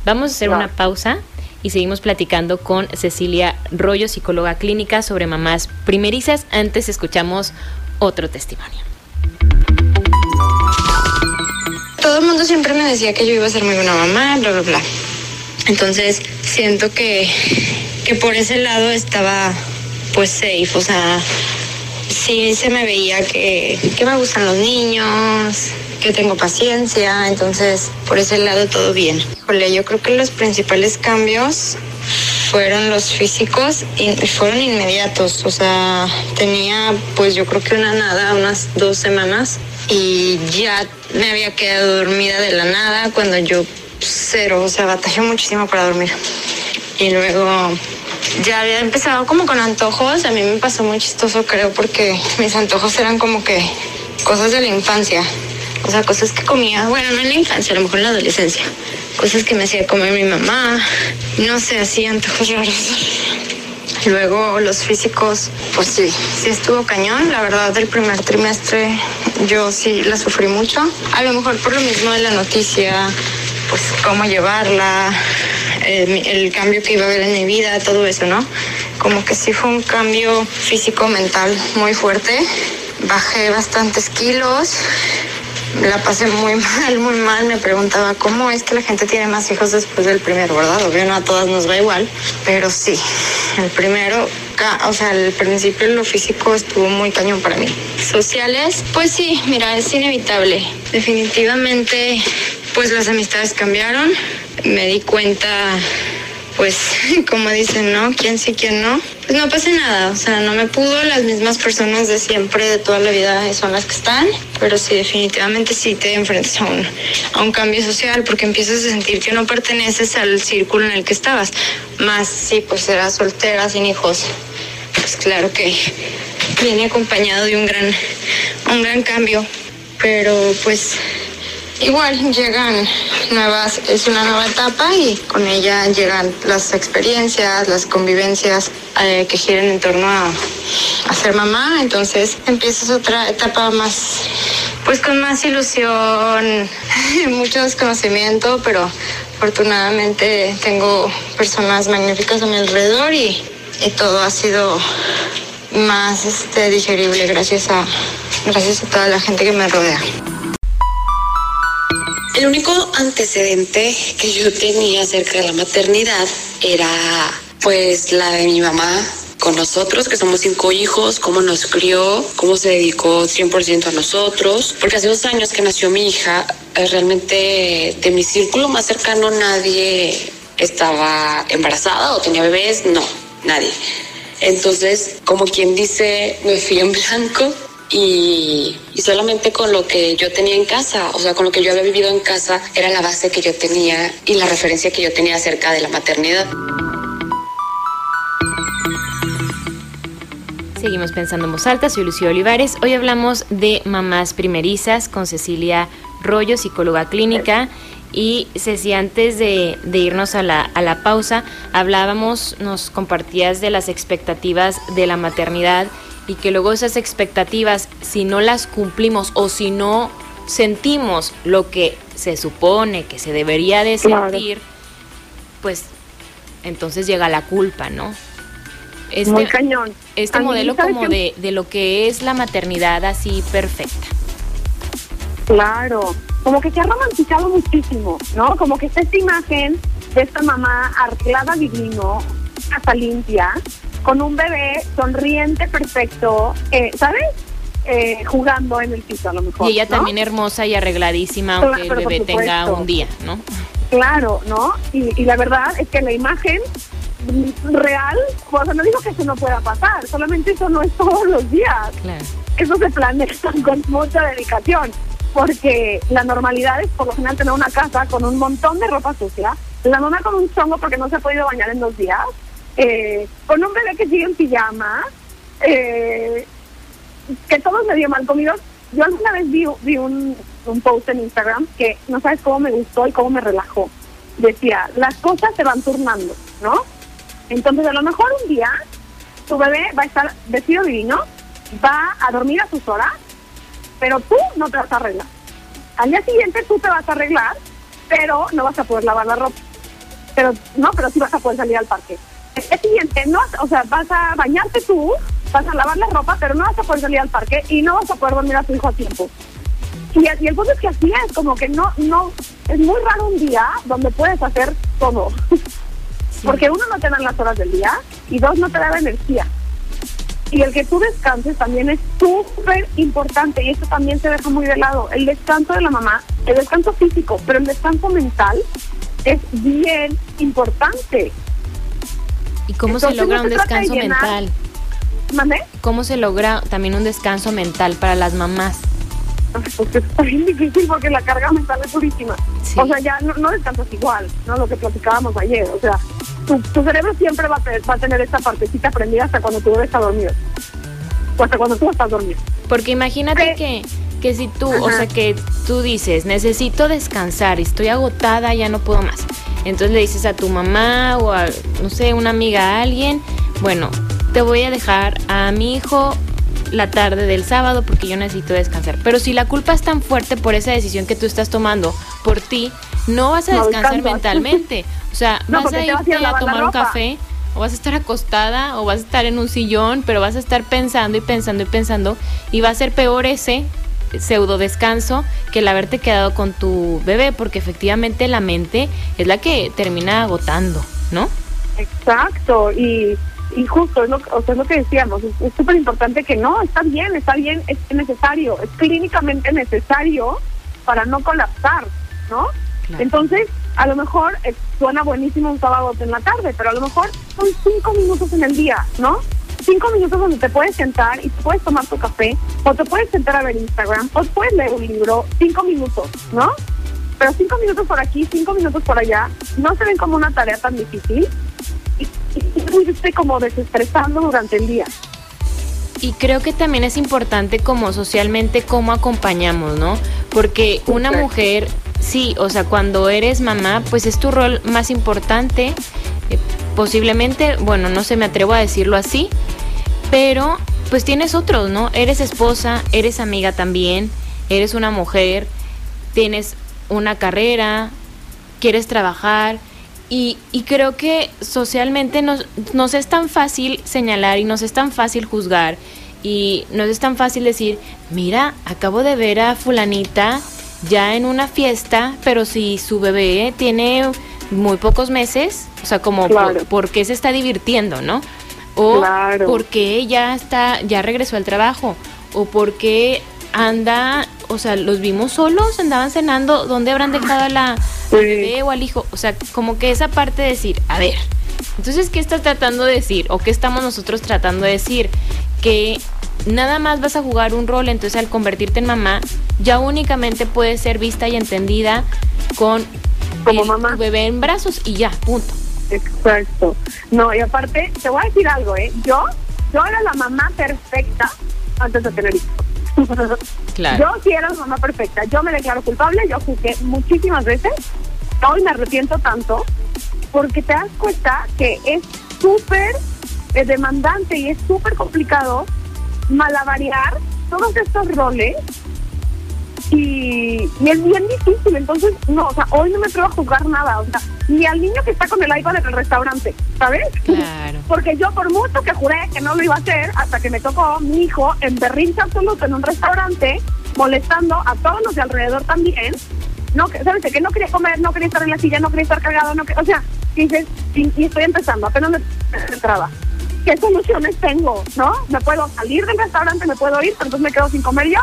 Vamos a hacer una pausa y seguimos platicando con Cecilia Rollo, psicóloga clínica, sobre mamás primerizas. Antes escuchamos otro testimonio. Todo el mundo siempre me decía que yo iba a ser muy buena mamá, bla, bla, bla. Entonces siento que, que por ese lado estaba pues safe, o sea, sí se me veía que, que me gustan los niños, que tengo paciencia, entonces por ese lado todo bien. Híjole, yo creo que los principales cambios fueron los físicos y fueron inmediatos, o sea, tenía pues yo creo que una nada, unas dos semanas y ya me había quedado dormida de la nada cuando yo cero, o sea, batallé muchísimo para dormir. Y luego ya había empezado como con antojos, a mí me pasó muy chistoso creo porque mis antojos eran como que cosas de la infancia, o sea, cosas que comía, bueno, no en la infancia, a lo mejor en la adolescencia, cosas que me hacía comer mi mamá, no sé, así antojos raros. Luego los físicos, pues sí, sí estuvo cañón. La verdad, del primer trimestre yo sí la sufrí mucho. A lo mejor por lo mismo de la noticia, pues cómo llevarla, el, el cambio que iba a haber en mi vida, todo eso, ¿no? Como que sí fue un cambio físico-mental muy fuerte. Bajé bastantes kilos, la pasé muy mal, muy mal. Me preguntaba cómo es que la gente tiene más hijos después del primero, ¿verdad? Obvio, no a todas nos va igual, pero sí, el primero, o sea, el principio lo físico estuvo muy cañón para mí. Sociales, pues sí, mira, es inevitable. Definitivamente, pues las amistades cambiaron. Me di cuenta pues como dicen, ¿no? ¿Quién sí, quién no? Pues no pasa nada, o sea, no me pudo, las mismas personas de siempre, de toda la vida son las que están, pero sí, definitivamente sí te enfrentas a un, a un cambio social porque empiezas a sentir que no perteneces al círculo en el que estabas. Más si pues eras soltera, sin hijos, pues claro que viene acompañado de un gran, un gran cambio, pero pues Igual llegan nuevas, es una nueva etapa y con ella llegan las experiencias, las convivencias eh, que giran en torno a, a ser mamá. Entonces empiezas otra etapa más, pues con más ilusión, mucho desconocimiento, pero afortunadamente tengo personas magníficas a mi alrededor y, y todo ha sido más este, digerible gracias a, gracias a toda la gente que me rodea. El único antecedente que yo tenía acerca de la maternidad era pues la de mi mamá con nosotros, que somos cinco hijos, cómo nos crió, cómo se dedicó 100% a nosotros. Porque hace dos años que nació mi hija, eh, realmente de mi círculo más cercano nadie estaba embarazada o tenía bebés, no, nadie. Entonces, como quien dice, me fui en blanco y, y solamente con lo que yo tenía en casa, o sea, con lo que yo había vivido en casa, era la base que yo tenía y la referencia que yo tenía acerca de la maternidad. Seguimos pensando en voz alta, soy Lucía Olivares. Hoy hablamos de mamás primerizas con Cecilia Rollo, psicóloga clínica. Y Ceci, antes de, de irnos a la, a la pausa, hablábamos, nos compartías de las expectativas de la maternidad y que luego esas expectativas, si no las cumplimos o si no sentimos lo que se supone que se debería de Claro. sentir, pues entonces llega la culpa, ¿no? Muy cañón. este modelo ¿sabes como de, de lo que es la maternidad así perfecta. Claro, como que se ha romantizado muchísimo, ¿no? Como que está esta imagen de esta mamá arreglada divino, casa limpia, con un bebé sonriente, perfecto, eh, ¿sabes? Eh, jugando en el piso a lo mejor. y ella ¿no? también hermosa y arregladísima, Claro, aunque el bebé tenga un día, ¿no? Claro, ¿no? Y, y la verdad es que la imagen real, o sea, no digo que eso no pueda pasar, solamente eso no es todos los días. Claro. Eso se planea con mucha dedicación, porque la normalidad es por lo general tener una casa con un montón de ropa sucia, la mamá con un chongo porque no se ha podido bañar en dos días, eh, con un bebé que sigue en pijama, eh, que todos medio mal comidos. Yo alguna vez vi, vi un, un post en Instagram que no sabes cómo me gustó y cómo me relajó. Decía, las cosas se van turnando, ¿no? Entonces a lo mejor un día tu bebé va a estar vestido divino, va a dormir a sus horas, pero tú no te vas a arreglar. Al día siguiente tú te vas a arreglar, pero no vas a poder lavar la ropa. Pero no, pero sí vas a poder salir al parque. El día siguiente, no, o sea, vas a bañarte tú, vas a lavar la ropa, pero no vas a poder salir al parque y no vas a poder dormir a tu hijo a tiempo. Y, el punto es que así es, como que no, no, es muy raro un día donde puedes hacer todo. Porque uno no te dan las horas del día y dos no te da la energía. Y el que tú descanses también es súper importante y eso también se deja muy de lado. El descanso de la mamá, el descanso físico, pero el descanso mental es bien importante. ¿Y cómo se logra un descanso mental? ¿Mande? ¿Cómo se logra también un descanso mental para las mamás? Pues bien difícil porque la carga mental es durísima. O sea, ya no, descansas igual, ¿no? Lo que platicábamos ayer. O sea, tu, tu cerebro siempre va a, tener, va a tener esta partecita prendida hasta cuando tú bebé está dormido. O hasta cuando tú estás dormido. Porque imagínate que, que si tú, o sea, que tú dices, necesito descansar, estoy agotada, ya no puedo más. Entonces le dices a tu mamá o a, no sé, una amiga, a alguien, bueno, te voy a dejar a mi hijo la tarde del sábado porque yo necesito descansar. Pero si la culpa es tan fuerte por esa decisión que tú estás tomando por ti, no vas a descansar mentalmente. O sea, vas a irte a, tomar un café o vas a estar acostada o vas a estar en un sillón, pero vas a estar pensando y pensando y pensando y va a ser peor ese pseudo descanso que el haberte quedado con tu bebé porque efectivamente la mente es la que termina agotando, ¿no? Exacto, y y justo es lo, o sea, es lo que decíamos, es súper importante que no, está bien, está bien, es necesario, es clínicamente necesario para no colapsar, ¿no? Entonces, a lo mejor eh, suena buenísimo un sábado en la tarde, pero a lo mejor son cinco minutos en el día, ¿no? Cinco minutos donde te puedes sentar y te puedes tomar tu café, o te puedes sentar a ver Instagram, o puedes leer un libro, cinco minutos, ¿no? Pero cinco minutos por aquí, cinco minutos por allá, no se ven como una tarea tan difícil y estoy como desestresando durante el día. Y creo que también es importante como socialmente cómo acompañamos, ¿no? Porque una mujer, sí, o sea, cuando eres mamá, pues es tu rol más importante. Eh, posiblemente, bueno, no se me atrevo a decirlo así, pero pues tienes otros, ¿no? Eres esposa, eres amiga también, eres una mujer, tienes una carrera, quieres trabajar, y, creo que socialmente nos, nos es tan fácil señalar y nos es tan fácil juzgar y nos es tan fácil decir, mira, acabo de ver a fulanita ya en una fiesta, pero si su bebé tiene muy pocos meses, o sea, como por, qué se está divirtiendo, ¿no? O porque por qué ya está, ya regresó al trabajo, o por qué anda, o sea, los vimos solos, andaban cenando, ¿dónde habrán dejado a la, bebé o al hijo? O sea, como que esa parte de decir, a ver, entonces, ¿qué estás tratando de decir? ¿O qué estamos nosotros tratando de decir? Que nada más vas a jugar un rol, entonces al convertirte en mamá, ya únicamente puedes ser vista y entendida con Como mamá. tu bebé en brazos y ya, punto. Exacto. No, y aparte, te voy a decir algo, ¿eh? Yo, yo era la mamá perfecta antes de tener hijos. Yo sí era mamá perfecta. Yo me declaro culpable, yo juzgué muchísimas veces. Hoy me arrepiento tanto porque te das cuenta que es súper eh, demandante y es súper complicado malavariar todos estos roles y, es bien difícil. Entonces, no, o sea, hoy no me atrevo a juzgar nada. O sea, ni al niño que está con el iPad en el restaurante, ¿sabes? Claro. Porque yo, por mucho que juré que no lo iba a hacer, hasta que me tocó mi hijo en berrinche absoluto en un restaurante, molestando a todos los de alrededor también. No, ¿sabes? Que no quería comer, no quería estar en la silla, no quería estar cagado, no o sea, y, y, estoy empezando, apenas me entraba. ¿Qué soluciones tengo? ¿No? Me puedo salir del restaurante, me puedo ir, pero entonces me quedo sin comer yo.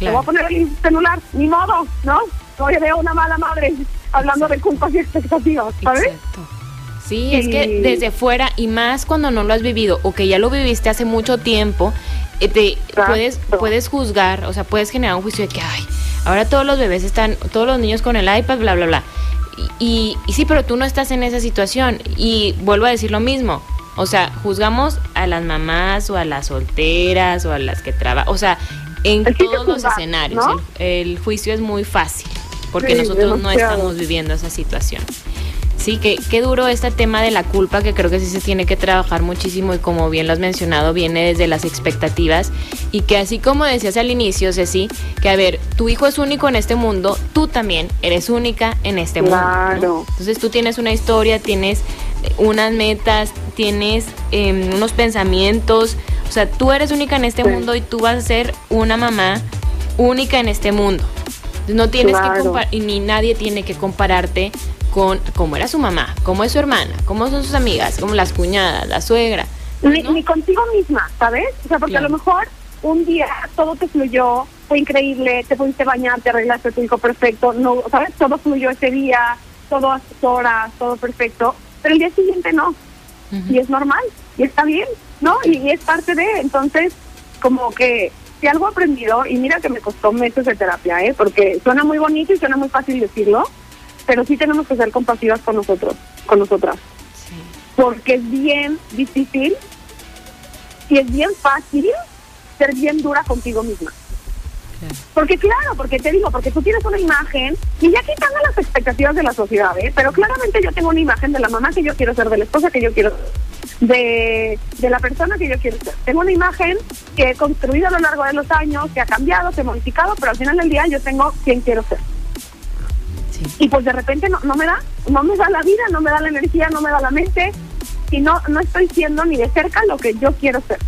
Me voy a poner el celular, ni modo, ¿no? Oye, veo una mala madre hablando de culpas y expectativas, ¿sabes? Exacto. Sí, es que desde fuera y más cuando no lo has vivido o que ya lo viviste hace mucho tiempo, eh, te puedes puedes juzgar, o sea, puedes generar un juicio de que ay, ahora todos los bebés están, todos los niños con el iPad, bla bla bla. Y, y, sí, pero tú no estás en esa situación y vuelvo a decir lo mismo. O sea, juzgamos a las mamás o a las solteras o a las que trabajan, o sea, en todos los escenarios. El, juicio es muy fácil porque nosotros no estamos viviendo esa situación. Sí, que qué duro este tema de la culpa, que creo que sí se tiene que trabajar muchísimo y como bien lo has mencionado, viene desde las expectativas. Y que así como decías al inicio, Ceci, que a ver, tu hijo es único en este mundo, tú también eres única en este mundo. Entonces tú tienes una historia, tienes unas metas, tienes em, unos pensamientos, o sea, tú eres única en este mundo y tú vas a ser una mamá única en este mundo. No tienes que ni nadie tiene que compararte con cómo era su mamá, cómo es su hermana, cómo son sus amigas, como las cuñadas, la suegra. Ni, ni contigo misma, ¿sabes? O sea, porque a lo mejor un día todo te fluyó, fue increíble, te pudiste bañar, te arreglaste tu hijo perfecto, no, ¿sabes? Todo fluyó ese día, todo a sus horas, todo perfecto, pero el día siguiente no. Y es normal, y está bien, ¿no? Y, es parte de, entonces, como que si algo aprendido, y mira que me costó meses de terapia, ¿eh? Porque suena muy bonito y suena muy fácil decirlo, pero sí tenemos que ser compasivas con nosotros, con nosotras. Porque es bien difícil y es bien fácil ser bien dura contigo misma. Porque claro, porque te digo, porque tú tienes una imagen, y ya quitando las expectativas de la sociedad, ¿eh? pero claramente yo tengo una imagen de la mamá que yo quiero ser, de la esposa que yo quiero ser, de, de la persona que yo quiero ser. Tengo una imagen que he construido a lo largo de los años, que ha cambiado, que ha modificado, pero al final del día yo tengo quien quiero ser. Y pues de repente no, no me da, no me da la vida, no me da la energía, no me da la mente, y no, no estoy siendo ni de cerca lo que yo quiero ser.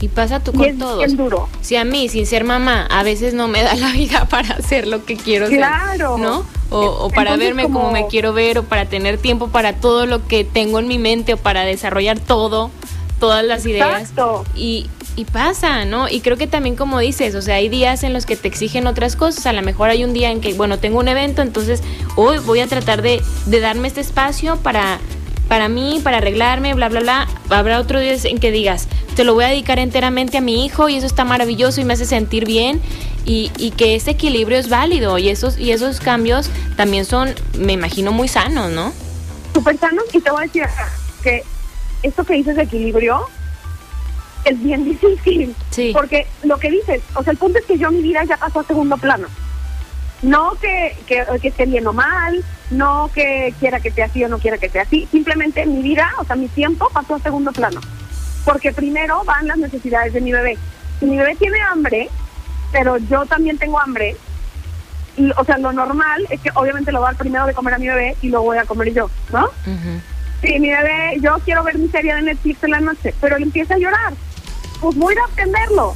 Y pasa tú con todos. duro. Si a mí, sin ser mamá, a veces no me da la vida para hacer lo que quiero claro. ser, ¿no? O, para verme como... me quiero ver, o para tener tiempo para todo lo que tengo en mi mente, o para desarrollar todo, todas las Exacto. ideas. Y, y pasa, ¿no? Y creo que también como dices, o sea, hay días en los que te exigen otras cosas, a lo mejor hay un día en que, bueno, tengo un evento, entonces hoy voy a tratar de, de darme este espacio para para mí, para arreglarme, bla, bla, bla. Habrá otro día en que digas, te lo voy a dedicar enteramente a mi hijo y eso está maravilloso y me hace sentir bien y, y que ese equilibrio es válido y esos, y esos cambios también son, me imagino, muy sanos, ¿no? Súper sanos y te voy a decir que esto que dices de equilibrio es bien difícil. Sí. Porque lo que dices, o sea, el punto es que yo mi vida ya pasó a segundo plano. No que, que, que esté bien o mal, no que quiera que sea así o no quiera que sea así, simplemente mi vida, o sea, mi tiempo pasó a segundo plano. Porque primero van las necesidades de mi bebé. Si mi bebé tiene hambre, pero yo también tengo hambre, y, o sea, lo normal es que obviamente lo voy a dar primero de comer a mi bebé y lo voy a comer yo, ¿no? Si mi bebé, yo quiero ver mi serie de Netflix en la noche, pero él empieza a llorar, pues voy a ir a atenderlo,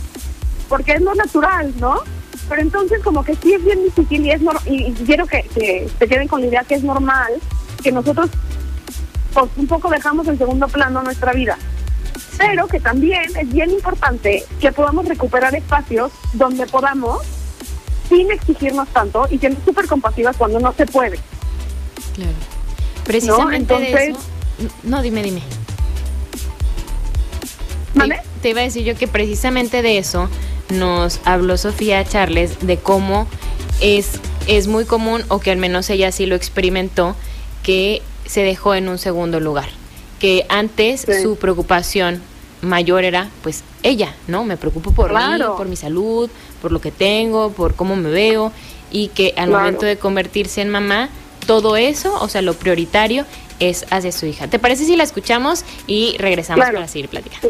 porque es lo natural, ¿no? Pero entonces como que sí es bien difícil y, es y, quiero que, que se queden con la idea que es normal que nosotros pues, un poco dejamos en segundo plano nuestra vida. Pero que también es bien importante que podamos recuperar espacios donde podamos, sin exigirnos tanto, y ser súper compasivas cuando no se puede. Claro. Precisamente de eso... No, dime, dime. ¿Vale? Te iba a decir yo que precisamente de eso nos habló Sofía Charles de cómo es, es muy común, o que al menos ella sí lo experimentó, que se dejó en un segundo lugar. Que antes su preocupación mayor era, pues, ella, ¿no? Me preocupo por mí, por mi salud, por lo que tengo, por cómo me veo, y que al momento de convertirse en mamá, todo eso, o sea, lo prioritario es hacia su hija. ¿Te parece si la escuchamos y regresamos para seguir platicando?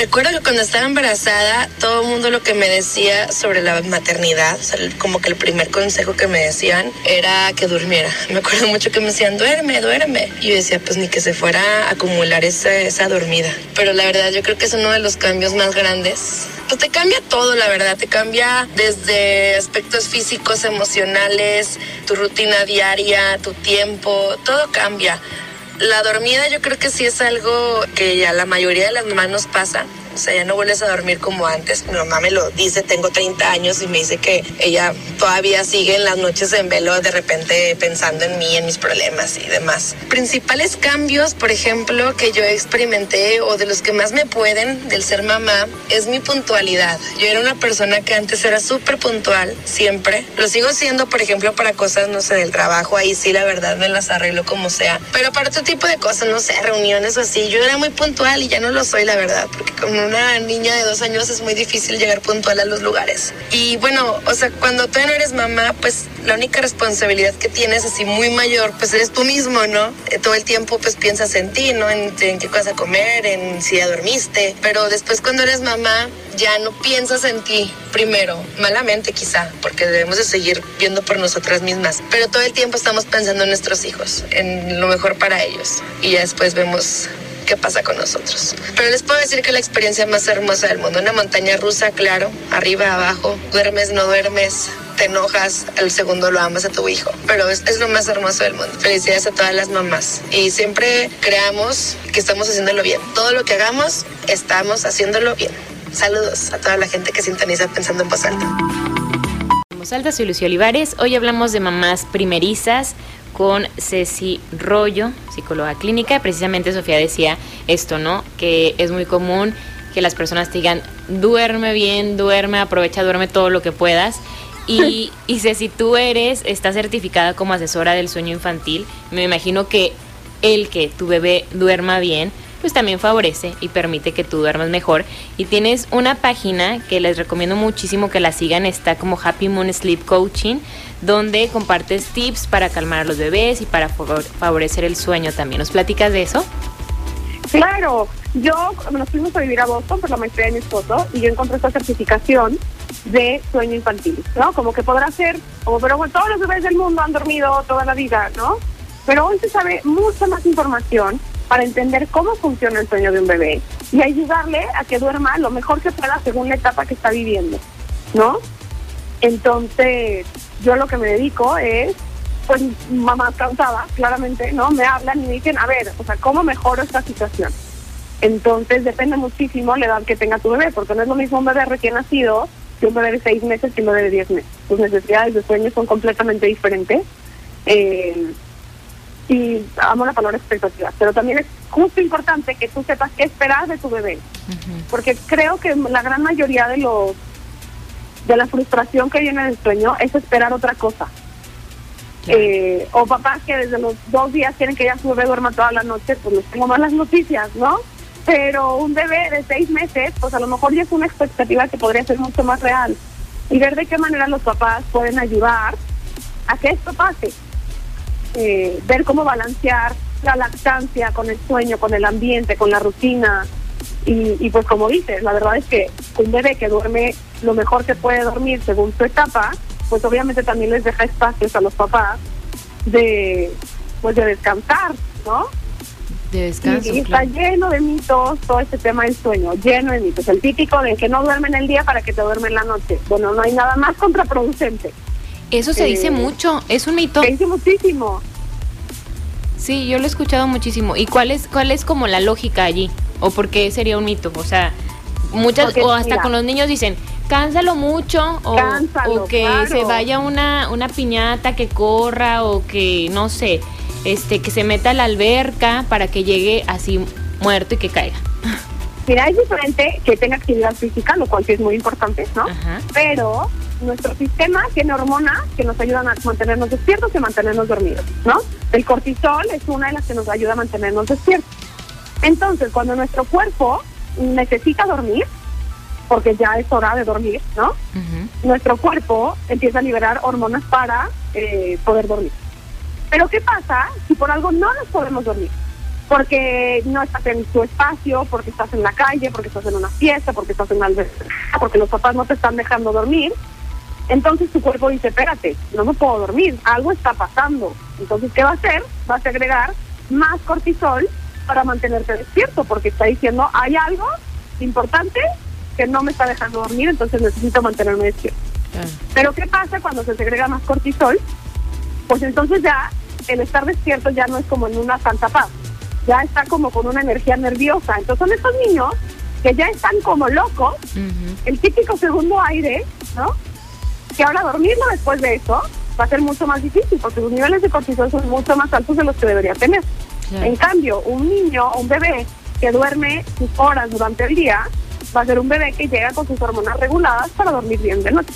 Recuerdo que cuando estaba embarazada, todo el mundo lo que me decía sobre la maternidad, como que el primer consejo que me decían era que durmiera. Me acuerdo mucho que me decían, duerme, duerme. Y yo decía, pues ni que se fuera a acumular esa, esa dormida. Pero la verdad, yo creo que es uno de los cambios más grandes pues te cambia todo, la verdad, te cambia desde aspectos físicos, emocionales, tu rutina diaria, tu tiempo, todo cambia. La dormida yo creo que sí es algo que ya la mayoría de las mamás nos pasa o sea, ya no vuelves a dormir como antes. Mi mamá me lo dice, tengo 30 años y me dice que ella todavía sigue en las noches en velo de repente pensando en mí, en mis problemas y demás. Principales cambios, por ejemplo, que yo experimenté o de los que más me pueden del ser mamá es mi puntualidad. Yo era una persona que antes era súper puntual, siempre. Lo sigo siendo, por ejemplo, para cosas, no sé, del trabajo, ahí sí la verdad me las arreglo como sea. Pero para otro tipo de cosas, no sé, reuniones o así, yo era muy puntual y ya no lo soy, la verdad, porque como una niña de dos años es muy difícil llegar puntual a los lugares. Y bueno, o sea, cuando tú no eres mamá, pues la única responsabilidad que tienes así muy mayor, pues eres tú mismo, ¿no? Eh, todo el tiempo pues piensas en ti, ¿no? En, qué vas a comer, en si ya dormiste. Pero después cuando eres mamá, ya no piensas en ti primero, malamente quizá, porque debemos de seguir viendo por nosotras mismas. Pero todo el tiempo estamos pensando en nuestros hijos, en lo mejor para ellos. Y ya después vemos qué pasa con nosotros. Pero les puedo decir que la experiencia más hermosa del mundo, una montaña rusa, claro, arriba, abajo, duermes, no duermes, te enojas, al segundo lo amas a tu hijo. Pero es, es lo más hermoso del mundo. Felicidades a todas las mamás. Y siempre creamos que estamos haciéndolo bien. Todo lo que hagamos, estamos haciéndolo bien. Saludos a toda la gente que sintoniza pensando en voz alta. Voz alta, soy Lucio Olivares. Hoy hablamos de mamás primerizas con Ceci Rollo, psicóloga clínica. Precisamente Sofía decía esto, ¿no? Que es muy común que las personas te digan, duerme bien, duerme, aprovecha, duerme todo lo que puedas. Y, y Ceci, tú eres, estás certificada como asesora del sueño infantil. Me imagino que el que tu bebé duerma bien, pues también favorece y permite que tú duermas mejor. Y tienes una página que les recomiendo muchísimo que la sigan, está como Happy Moon Sleep Coaching, donde compartes tips para calmar a los bebés y para favorecer el sueño también. ¿Nos platicas de eso? Claro, yo nos fuimos a vivir a Boston por la maestría de mi esposo y yo encontré esta certificación de sueño infantil, ¿no? Como que podrá ser, como, pero bueno, todos los bebés del mundo han dormido toda la vida, ¿no? Pero hoy se sabe mucha más información para entender cómo funciona el sueño de un bebé y ayudarle a que duerma lo mejor que pueda según la etapa que está viviendo, ¿no? Entonces, yo lo que me dedico es pues mamás cansadas, claramente, ¿no? Me hablan y me dicen, a ver, o sea, ¿cómo mejoro esta situación? Entonces depende muchísimo la edad que tenga tu bebé, porque no es lo mismo un bebé recién nacido que un bebé de seis meses que un bebé de diez meses. Tus necesidades de sueño son completamente diferentes. Eh, y amo la palabra expectativas, pero también es justo importante que tú sepas qué esperar de tu bebé, porque creo que la gran mayoría de los de la frustración que viene del sueño es esperar otra cosa. Eh, o papás que desde los dos días quieren que ya su bebé duerma toda la noche, pues les tengo malas noticias, ¿no? Pero un bebé de seis meses, pues a lo mejor ya es una expectativa que podría ser mucho más real. Y ver de qué manera los papás pueden ayudar a que esto pase. Eh, ver cómo balancear la lactancia con el sueño, con el ambiente, con la rutina. Y, y pues como dices, la verdad es que un bebé que duerme lo mejor que puede dormir según su etapa, pues obviamente también les deja espacios a los papás de pues de descansar, ¿no? De descanso. Y, está lleno de mitos todo este tema del sueño, lleno de mitos. El típico de que no duermen el día para que te duermen la noche. Bueno, no hay nada más contraproducente. Eso se dice mucho, es un mito. Se dice muchísimo. Sí, yo lo he escuchado muchísimo. ¿Y cuál es, cuál es como la lógica allí? ¿O por qué sería un mito? O sea, muchas, Porque, o hasta mira. con los niños dicen, cánsalo mucho, o, Cánsalo, o que claro. se vaya una, una piñata, que corra, o que, no sé, este, que se meta a la alberca para que llegue así muerto y que caiga. Mira, es diferente que tenga actividad física, lo cual sí es muy importante, ¿no? Ajá. Pero nuestro sistema tiene hormonas que nos ayudan a mantenernos despiertos y a mantenernos dormidos, ¿no? El cortisol es una de las que nos ayuda a mantenernos despiertos. Entonces, cuando nuestro cuerpo necesita dormir, porque ya es hora de dormir, ¿no? Ujú. Nuestro cuerpo empieza a liberar hormonas para eh, poder dormir. Pero ¿qué pasa si por algo no nos podemos dormir? Porque no estás en tu espacio, porque estás en la calle, porque estás en una fiesta, porque estás en una alberca, porque los papás no te están dejando dormir. Entonces tu cuerpo dice, espérate, no me puedo dormir, algo está pasando. Entonces, ¿qué va a hacer? Va a agregar más cortisol para mantenerte despierto, porque está diciendo, hay algo importante que no me está dejando dormir, entonces necesito mantenerme despierto. Claro. Pero ¿qué pasa cuando se segrega más cortisol? Pues entonces ya el estar despierto ya no es como en una santa paz, ya está como con una energía nerviosa. Entonces son estos niños que ya están como locos, Ujú. el típico segundo aire, ¿no? Que ahora dormirlo después de eso va a ser mucho más difícil porque sus niveles de cortisol son mucho más altos de los que debería tener. Claro. En cambio, un niño o un bebé que duerme sus horas durante el día va a ser un bebé que llega con sus hormonas reguladas para dormir bien de noche.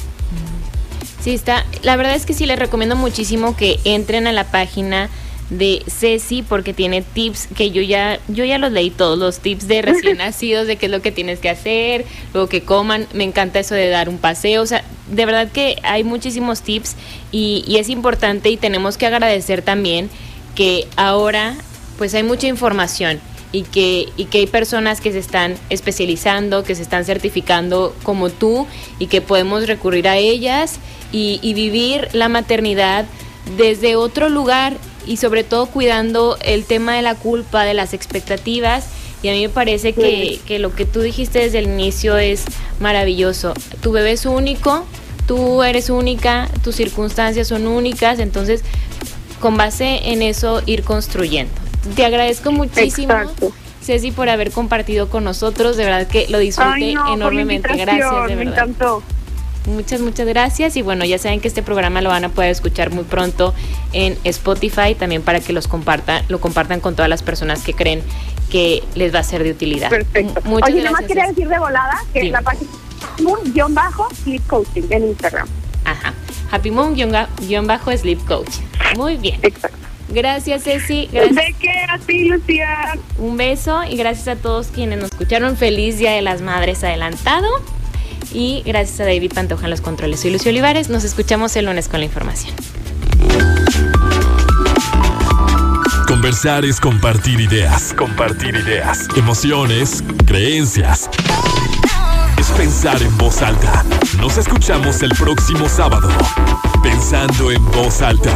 Sí, está. La verdad es que sí les recomiendo muchísimo que entren a la página de Ceci porque tiene tips que yo ya yo ya los leí todos los tips de recién nacidos de qué es lo que tienes que hacer, luego que coman, me encanta eso de dar un paseo, o sea, de verdad que hay muchísimos tips y, y es importante y tenemos que agradecer también que ahora pues hay mucha información y que, y que hay personas que se están especializando, que se están certificando como tú y que podemos recurrir a ellas y, y vivir la maternidad desde otro lugar y sobre todo cuidando el tema de la culpa, de las expectativas. Y a mí me parece que, que lo que tú dijiste desde el inicio es maravilloso. Tu bebé es único, tú eres única, tus circunstancias son únicas, entonces con base en eso ir construyendo. Te agradezco muchísimo. Exacto. Ceci, por haber compartido con nosotros. De verdad que lo disfruté Ay, no, enormemente. Gracias, de Me verdad. encantó. Muchas, muchas gracias. Y bueno, ya saben que este programa lo van a poder escuchar muy pronto en Spotify, también para que los compartan, lo compartan con todas las personas que creen que les va a ser de utilidad. Perfecto. M- Muchas Oye, nada más gracias. quería decir de volada que Dime. la página un bajo sleep coaching en Instagram. Ajá. Happy Moon guion ga- guion bajo Sleep Coach. Muy bien. Exacto. Gracias, Ceci. Gracias. ¿De qué a ti, Lucía? Un beso y gracias a todos quienes nos escucharon. Feliz Día de las Madres adelantado. Y gracias a David Pantoja en los controles. Soy Lucio Olivares. Nos escuchamos el lunes con la información. Conversar es compartir ideas. Compartir ideas. Emociones, creencias. Es pensar en voz alta. Nos escuchamos el próximo sábado. Pensando en voz alta.